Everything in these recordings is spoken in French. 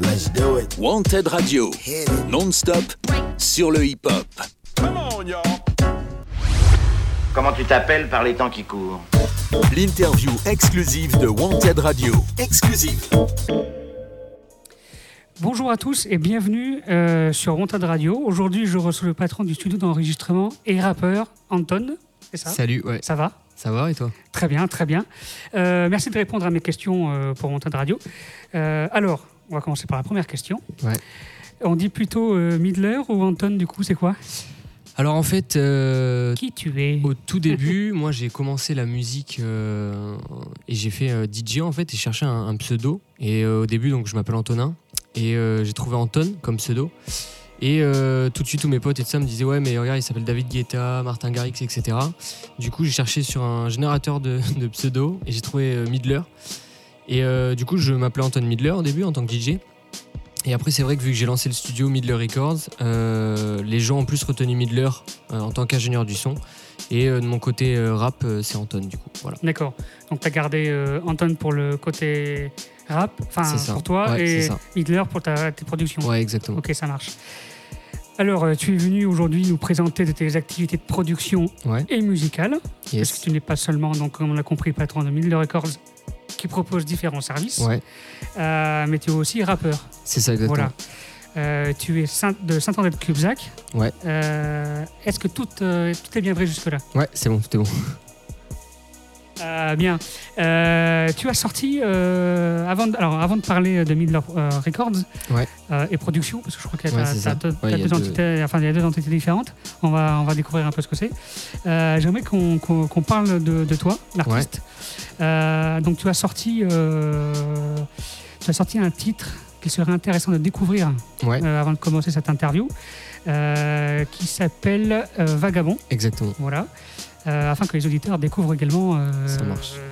Let's do it. Wanted Radio, non-stop sur le hip-hop. Comment tu t'appelles par les temps qui courent? L'interview exclusive de Wanted Radio. Exclusive. Bonjour à tous et bienvenue euh, sur Wanted Radio. Aujourd'hui, je reçois le patron du studio d'enregistrement et rappeur, Anton. C'est ça? Salut, ouais. Ça va? Ça va et toi? Très bien, très bien. Euh, merci de répondre à mes questions euh, pour Wanted Radio. Euh, alors, on va commencer par la première question. Ouais. On dit plutôt euh, Midler ou Anton, du coup, c'est quoi? Alors en fait, euh, Qui tu es? au tout début, moi j'ai commencé la musique euh, et j'ai fait DJ en fait et cherché un, un pseudo. Et au début, donc je m'appelle Antonin et j'ai trouvé Anton comme pseudo. Et euh, tout de suite, tous mes potes et tout ça me disaient Ouais, mais regarde, il s'appelle David Guetta, Martin Garrix, etc. Du coup, j'ai cherché sur un générateur de, de pseudo et j'ai trouvé Midler. Et euh, du coup, je m'appelais Anton Midler au début en tant que DJ. Et après, c'est vrai que vu que j'ai lancé le studio Midler Records, euh, les gens ont plus retenu Midler euh, en tant qu'ingénieur du son. Et de mon côté rap, c'est Anton, du coup. Voilà. D'accord. Donc, tu as gardé Anton pour le côté rap, enfin pour toi, Ouais, et. Midler pour ta, tes productions. Ouais, exactement. Ok, ça marche. Alors, tu es venu aujourd'hui nous présenter de tes activités de production Ouais, et musicales, parce que yes. tu n'es pas seulement, donc, comme on l'a compris, patron de Midler Records, qui propose différents services, Ouais, euh, mais tu es aussi rappeur. c'est ça, exactement. Voilà. Euh, tu es de Saint-André-de-Cubzac. Ouais. Euh, Est-ce que tout, euh, tout est bien vrai jusque-là? Ouais, c'est bon, tout est bon. Euh, Bien. Euh, tu as sorti, euh, avant, de, alors, avant de parler de Midler Records Ouais. et production, parce que je crois qu'il y a, Ouais, deux, y entités, enfin, il y a deux entités différentes. On va, on va découvrir un peu ce que c'est. J'aimerais qu'on qu'on parle de, de toi, l'artiste. Donc, tu as sorti, tu as sorti un titre qu'il serait intéressant de découvrir avant de commencer cette interview, qui s'appelle Vagabond. exactement. Voilà. Euh, afin que les auditeurs découvrent également euh,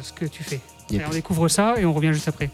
ce que tu fais. Yep. On découvre ça et on revient juste après.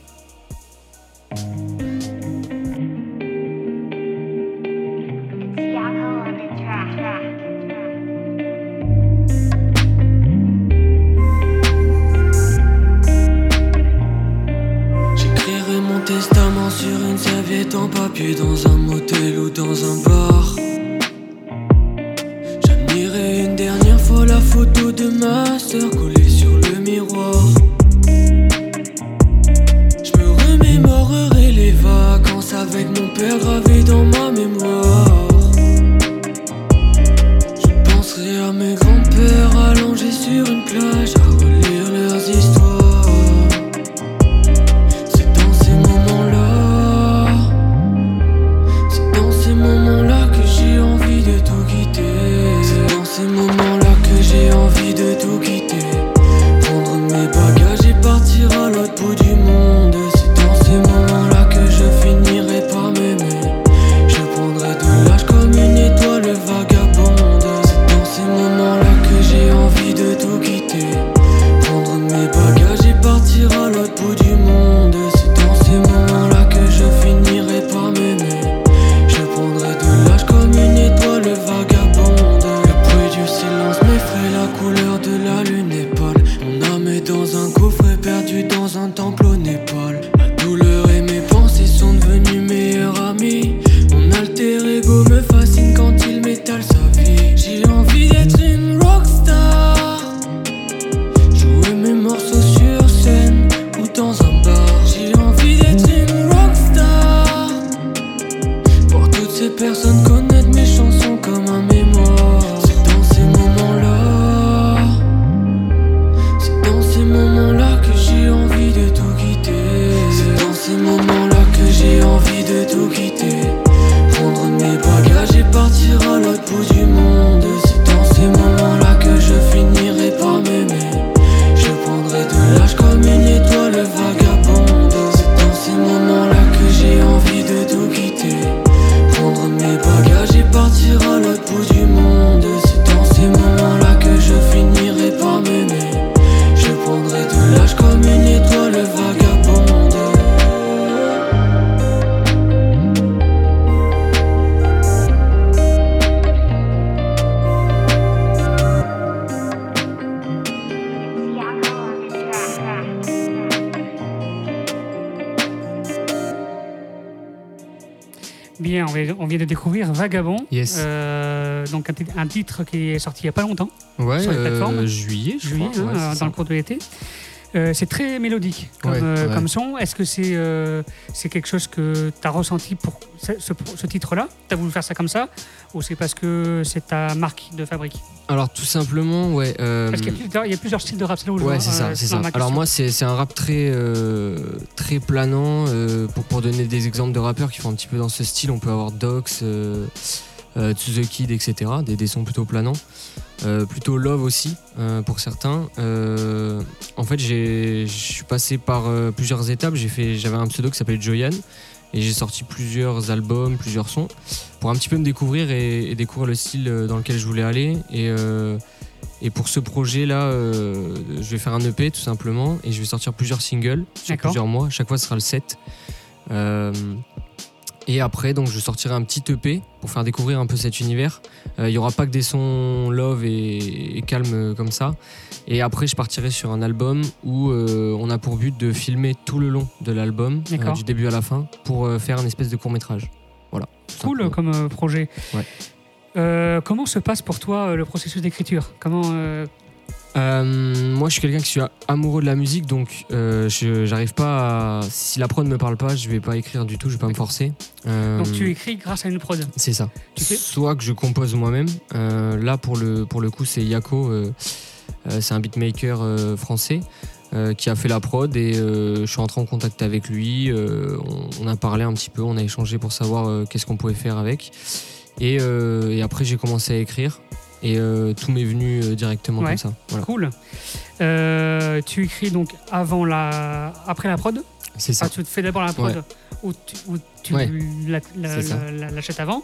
Ces personnes Bien, on vient, de découvrir Vagabond. Yes. Euh, donc un, ti- un titre qui est sorti il n'y a pas longtemps, Ouais, sur les euh, plateformes. juillet, je juillet, crois. hein, ouais, c'est dans ça. le cours de l'été. Euh, c'est très mélodique comme, Ouais, euh, comme son. Est-ce que c'est euh, c'est quelque chose que tu as ressenti pour ce, ce- ce titre-là? Tu as voulu faire ça comme ça? Ou c'est parce que c'est ta marque de fabrique? Alors tout simplement, ouais. Parce qu'il y, a plusieurs- il y a plusieurs styles de rap, c'est là où je Ouais, c'est ça, c'est ça. Alors moi, c'est un rap très, très planant. pour, pour donner des exemples de rappeurs qui font un petit peu dans ce style, on peut avoir Dox, euh, To The Kid, etc. Des, des sons plutôt planants. Euh, plutôt Love aussi, euh, pour certains. Euh, en fait, j'ai- je suis passé par plusieurs étapes. J'ai fait- J'avais un pseudo qui s'appelait Joyan. Et j'ai sorti plusieurs albums, plusieurs sons, pour un petit peu me découvrir et, et découvrir le style dans lequel je voulais aller. Et, et pour ce projet-là, je vais faire un EP tout simplement et je vais sortir plusieurs singles sur plusieurs mois. Chaque fois, ce sera le 7. Et après, donc, je sortirai un petit EP pour faire découvrir un peu cet univers. Euh, Il y aura pas que des sons love et, et calme comme ça. Et après, je partirai sur un album où euh, on a pour but de filmer tout le long de l'album, euh, du début à la fin, pour faire un espèce de court métrage. Voilà. Cool comme projet. Ouais. Comment se passe pour toi le processus d'écriture? Comment euh, moi, je suis quelqu'un qui suis amoureux de la musique, donc euh, j'arrive pas à... Si la prod ne me parle pas, je vais pas écrire du tout, je vais pas me forcer. Euh, Donc tu écris grâce à une prod. C'est ça. Tu Soit que je compose moi-même. là, pour le, pour le coup, c'est Yako. c'est un beatmaker français qui a fait la prod et je suis entré en contact avec lui. on, on a parlé un petit peu, on a échangé pour savoir qu'est-ce qu'on pouvait faire avec. Et, et après, j'ai commencé à écrire et euh, tout m'est venu euh, directement Ouais. comme ça. Voilà. Cool. Euh, tu écris donc avant la, après la prod? C'est ça. Ah, tu te fais d'abord la prod ou tu, ou Ouais. l'achètes avant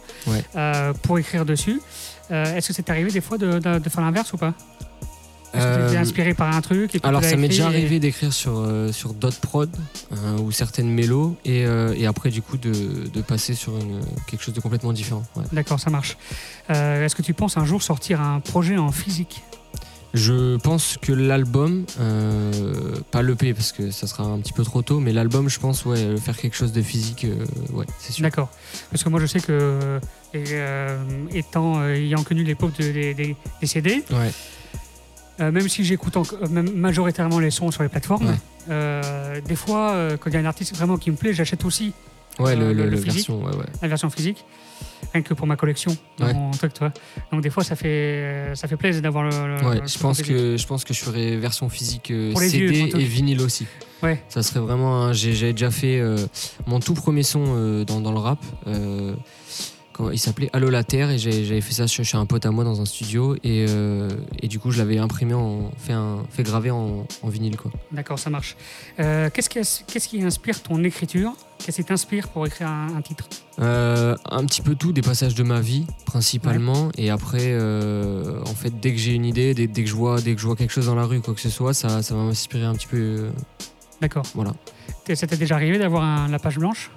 pour écrire dessus. Est-ce que c'est arrivé des fois de, de- de faire l'inverse ou pas? Est-ce que tu étais Euh, inspiré par un truc et Alors ça m'est déjà et- arrivé d'écrire sur, euh, sur d'autres prods euh, ou certaines mélos et, euh, et après du coup de, de passer sur une, quelque chose de complètement différent. ouais. D'accord, ça marche. Est-ce que tu penses un jour sortir un projet en physique? Je pense que l'album, pas l'EP parce que ça sera un petit peu trop tôt, mais l'album je pense ouais, faire quelque chose de physique, ouais c'est sûr. D'accord. Parce que moi je sais que et, étant ayant connu l'époque de- des, des- des CD, Ouais, Euh, même si j'écoute euh, majoritairement les sons sur les plateformes, Ouais. euh, des fois, euh, quand il y a un artiste vraiment qui me plaît, j'achète aussi ouais le, le- le- le le physique. version, ouais, ouais. la version physique, rien que pour ma collection, mon truc, vois. Donc des fois, ça fait, ça fait plaisir d'avoir le. le- je pense physique. que je pense que je ferai version physique vieux, CD et vinyle aussi. Ouais. Ça serait vraiment. j'ai- J'avais déjà fait mon tout premier son dans, dans le rap. Il s'appelait Allo la Terre et j'avais fait ça chez, un pote à moi dans un studio et, euh, et du coup je l'avais imprimé, en, fait, un, fait graver en, en vinyle quoi. D'accord, ça marche. Euh, Qu'est-ce qui, as- qu'est-ce qui inspire ton écriture? Qu'est-ce qui t'inspire pour écrire un, un titre? Euh, un petit peu tout, des passages de ma vie principalement, et après, en fait, dès que j'ai une idée, dès, dès que je vois, dès que je vois quelque chose dans la rue, quoi que ce soit, ça, ça va m'inspirer un petit peu. D'accord. voilà. Ça t'est déjà arrivé d'avoir un- la page blanche?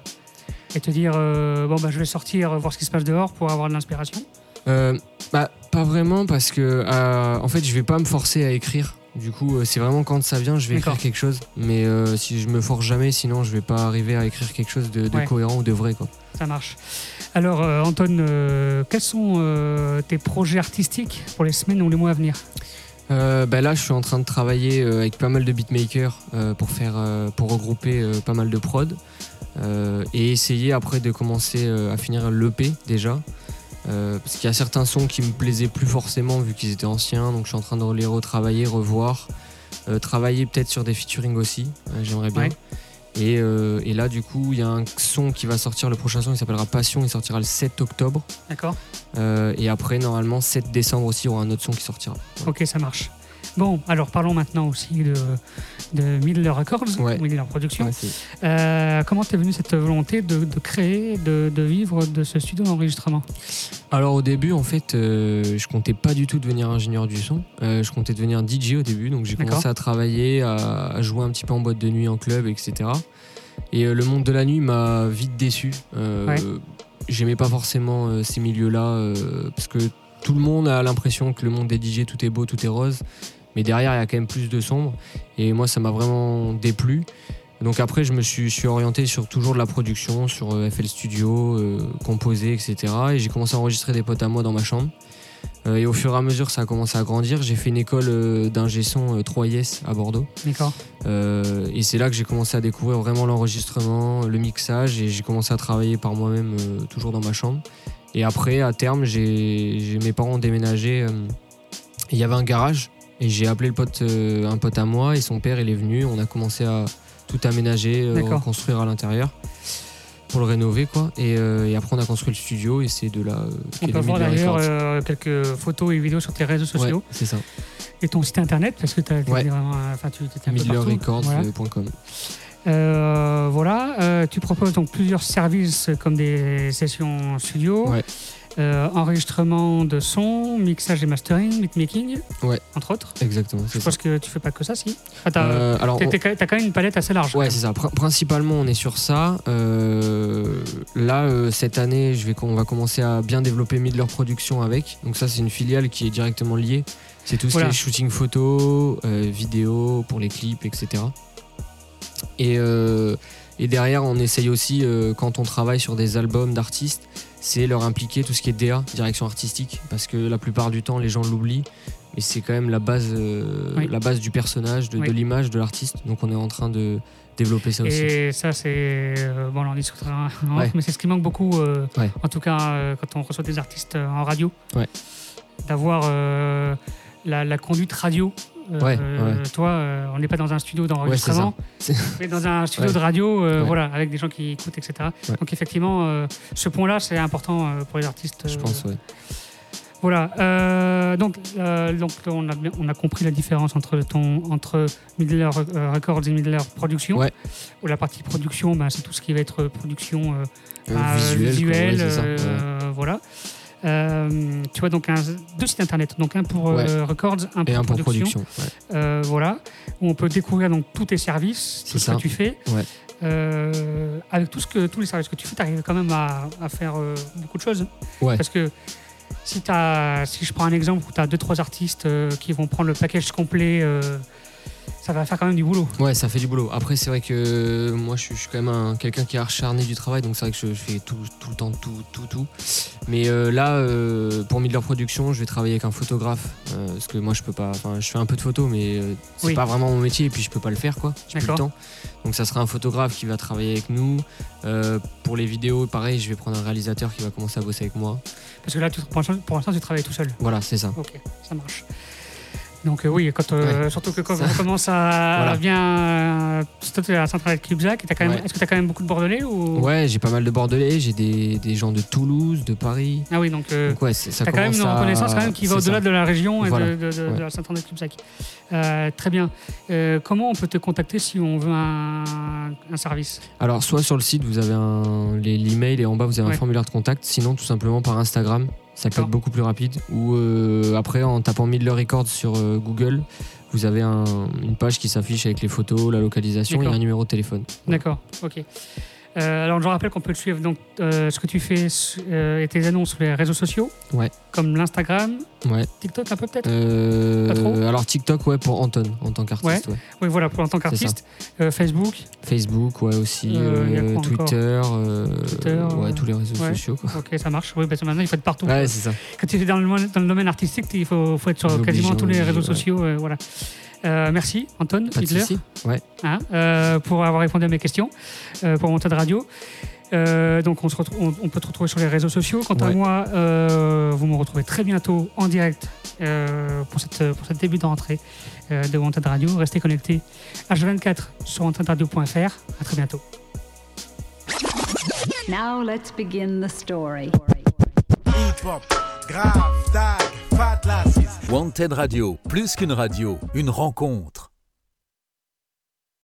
Et te dire euh, bon bah je vais sortir voir ce qui se passe dehors pour avoir de l'inspiration Euh, bah, pas vraiment parce que, euh, en fait, je vais pas me forcer à écrire. Du coup, euh, c'est vraiment quand ça vient, je vais écrire quelque chose. Mais euh, si je me force jamais, sinon, je vais pas arriver à écrire quelque chose de, de Ouais. cohérent ou de vrai, quoi. Ça marche. Alors euh, Anton, euh, quels sont euh, tes projets artistiques pour les semaines ou les mois à venir? Euh, bah là, je suis en train de travailler euh, avec pas mal de beatmakers euh, pour faire, euh, pour regrouper euh, pas mal de prod euh, et essayer après de commencer euh, à finir l'EP déjà. Euh, parce qu'il y a certains sons qui me plaisaient plus forcément vu qu'ils étaient anciens, donc je suis en train de les retravailler, revoir, Euh, travailler peut-être sur des featuring aussi, euh, j'aimerais bien. Ouais. Et, euh, et là, du coup, il y a un son qui va sortir, le prochain son il s'appellera Passion, il sortira le 7 octobre. D'accord Euh, et après, normalement, 7 décembre aussi, il y aura un autre son qui sortira. Ok, ça marche. Bon, alors parlons maintenant aussi de, de Midler Records, Ouais. Midler Productions. Ouais, Euh, comment t'es venue cette volonté de, de créer, de, de vivre de ce studio d'enregistrement? Alors au début, en fait, euh, je comptais pas du tout devenir ingénieur du son. Euh, je comptais devenir DJ au début, donc j'ai commencé à travailler, à, à jouer un petit peu en boîte de nuit, en club, etc. Et euh, le monde de la nuit m'a vite déçu. Ouais. J'aimais pas forcément euh, ces milieux-là euh, parce que tout le monde a l'impression que le monde des DJ tout est beau, tout est rose, mais derrière il y a quand même plus de sombre. Et moi, ça m'a vraiment déplu. Donc après, je me suis, je suis orienté sur toujours de la production, sur euh, FL Studio, euh, composer, etc. Et j'ai commencé à enregistrer des potes à moi dans ma chambre. Euh, et au fur et à mesure, ça a commencé à grandir. J'ai fait une école euh, d'ingé son euh, 3IS à Bordeaux. D'accord. Euh, et c'est là que j'ai commencé à découvrir vraiment l'enregistrement, le mixage, et j'ai commencé à travailler par moi-même, euh, toujours dans ma chambre. Et après, à terme, j'ai mes parents ont déménagé. euh, Il y avait un garage, et j'ai appelé le pote, euh, un pote à moi, et son père, il est venu. On a commencé à tout aménager, euh, D'accord. reconstruire à l'intérieur pour le rénover, quoi. Et, euh, et après, on a construit le studio, et c'est de là. euh, On peut voir d'ailleurs euh, quelques photos et vidéos sur tes réseaux Ouais, sociaux c'est ça. et ton site internet parce que tu as Ouais. vraiment, enfin, tu étais un peu partout. Voilà. Euh, voilà. Euh, tu proposes donc plusieurs services comme des sessions studio, Ouais. euh, enregistrement de son, mixage et mastering, beatmaking, Ouais. entre autres. Exactement, Je ça. pense que tu fais pas que ça, si. Enfin, t'as, Euh, alors, on- quand t'as quand même une palette assez large. Ouais, c'est ça. Pr- principalement, on est sur ça. Là, cette année, je vais, on va commencer à bien développer Midler Production avec. Donc ça, c'est une filiale qui est directement liée. C'est tout ce Voilà. qui est shooting photo, vidéo pour les clips, etc. Et, euh, et derrière, on essaye aussi, euh, quand on travaille sur des albums d'artistes, c'est leur impliquer tout ce qui est DA, direction artistique, parce que la plupart du temps, les gens l'oublient. Mais c'est quand même la base, euh, Oui. la base du personnage, de, Oui. de l'image de l'artiste. Donc on est en train de développer ça aussi. Et ça, c'est. bon, là, on discutera, en Ouais. mais c'est ce qui manque beaucoup, Ouais. en tout cas, quand on reçoit des artistes en radio. Ouais. D'avoir la, la conduite radio. Euh, Ouais, euh, Toi, euh, on n'est pas dans un studio d'enregistrement, mais dans un studio de radio, voilà, avec des gens qui écoutent, etc. Donc, effectivement, ce point-là, c'est important pour les artistes. Je pense, ouais. Voilà. euh, donc, euh, donc on, a, bien- on a compris la différence entre, ton, entre Midler Records et Midler Production. Ouais. La partie production, ben, c'est tout ce qui va être production euh, bah, visuel, ouais. voilà. Euh, tu vois donc un, deux sites internet, donc un pour euh. Records, un Et pour un pour production. production. ouais. Euh, voilà, où on peut découvrir donc tous tes services, tout ce que tu fais. Ouais. Avec tout ce que, tous les services que tu fais, tu arrives quand même à, à faire beaucoup de choses. Parce que si, as, si je prends un exemple où tu as deux, trois artistes qui vont prendre le package complet, ça va faire quand même du boulot. Ouais, ça fait du boulot. Après, c'est vrai que moi, je suis, je suis quand même un- quelqu'un qui est acharné du travail, donc c'est vrai que je, je fais tout, tout le temps, tout, tout, tout. Mais euh, là, euh, pour Midler Production, je vais travailler avec un photographe, euh, parce que moi, je peux pas. Enfin, je fais un peu de photos, mais euh, c'est Oui. pas vraiment mon métier, et puis je peux pas le faire, quoi. J'ai plus le temps. Donc, ça sera un photographe qui va travailler avec nous. Euh, pour les vidéos, pareil, je vais prendre un réalisateur qui va commencer à bosser avec moi. Parce que là, tu- pour l'instant, pour l'instant, tu travailles tout seul. Voilà, c'est ça. Ok, ça marche. Donc euh, oui, quand, euh, surtout que quand Ça- on commence à Voilà. bien... Euh, tu es à centrale Cubzac, Ouais. est-ce que tu as quand même beaucoup de Bordelais ou... Ouais, j'ai pas mal de Bordelais, j'ai des, des gens de Toulouse, de Paris. Ah oui, donc... Donc ouais, ça T'as quand même une à- reconnaissance quand même qui va au-delà de la région et Voilà. de, de- de- de la Cubzac. Très bien. Comment on peut te contacter si on veut un, un service? Alors, soit sur le site, vous avez l'email et en bas, vous avez un formulaire de contact. Sinon, tout simplement par Instagram. Ça peut être beaucoup plus rapide. Ou euh, après, en tapant Midler Records sur euh, Google, vous avez un- une page qui s'affiche avec les photos, la localisation et un numéro de téléphone. D'accord, ok. Euh, alors je rappelle qu'on peut te suivre donc euh, ce que tu fais euh, et tes annonces sur les réseaux sociaux, Ouais. comme l'Instagram, Ouais. TikTok un peu peut-être? Pas trop? alors, TikTok, ouais, pour Anton, en tant qu'artiste. ouais. Oui, voilà pour en tant qu'artiste. Facebook, Facebook, ouais, aussi. Twitter, Twitter, ouais, tous les réseaux sociaux. Quoi. ok, ça marche. Oui, parce que maintenant il faut être partout. Ouais, c'est ça. Quand tu es dans le, dans le domaine artistique, il faut, faut être sur quasiment tous les réseaux sociaux. voilà. Euh, merci Anton Pas de Hitler. Ouais. hein, euh, pour avoir répondu à mes questions euh, pour Montage Radio. Euh, donc on, se retrouve- on, on peut te retrouver sur les réseaux sociaux. Quant à moi, euh, vous me retrouvez très bientôt en direct euh, pour, cette, pour cette début de rentrée euh, de Wanted Radio. Restez connectés H24 sur wantedradio.fr. À très bientôt. Now let's begin the story. Grave, tag. Wanted Radio, plus qu'une radio, une rencontre.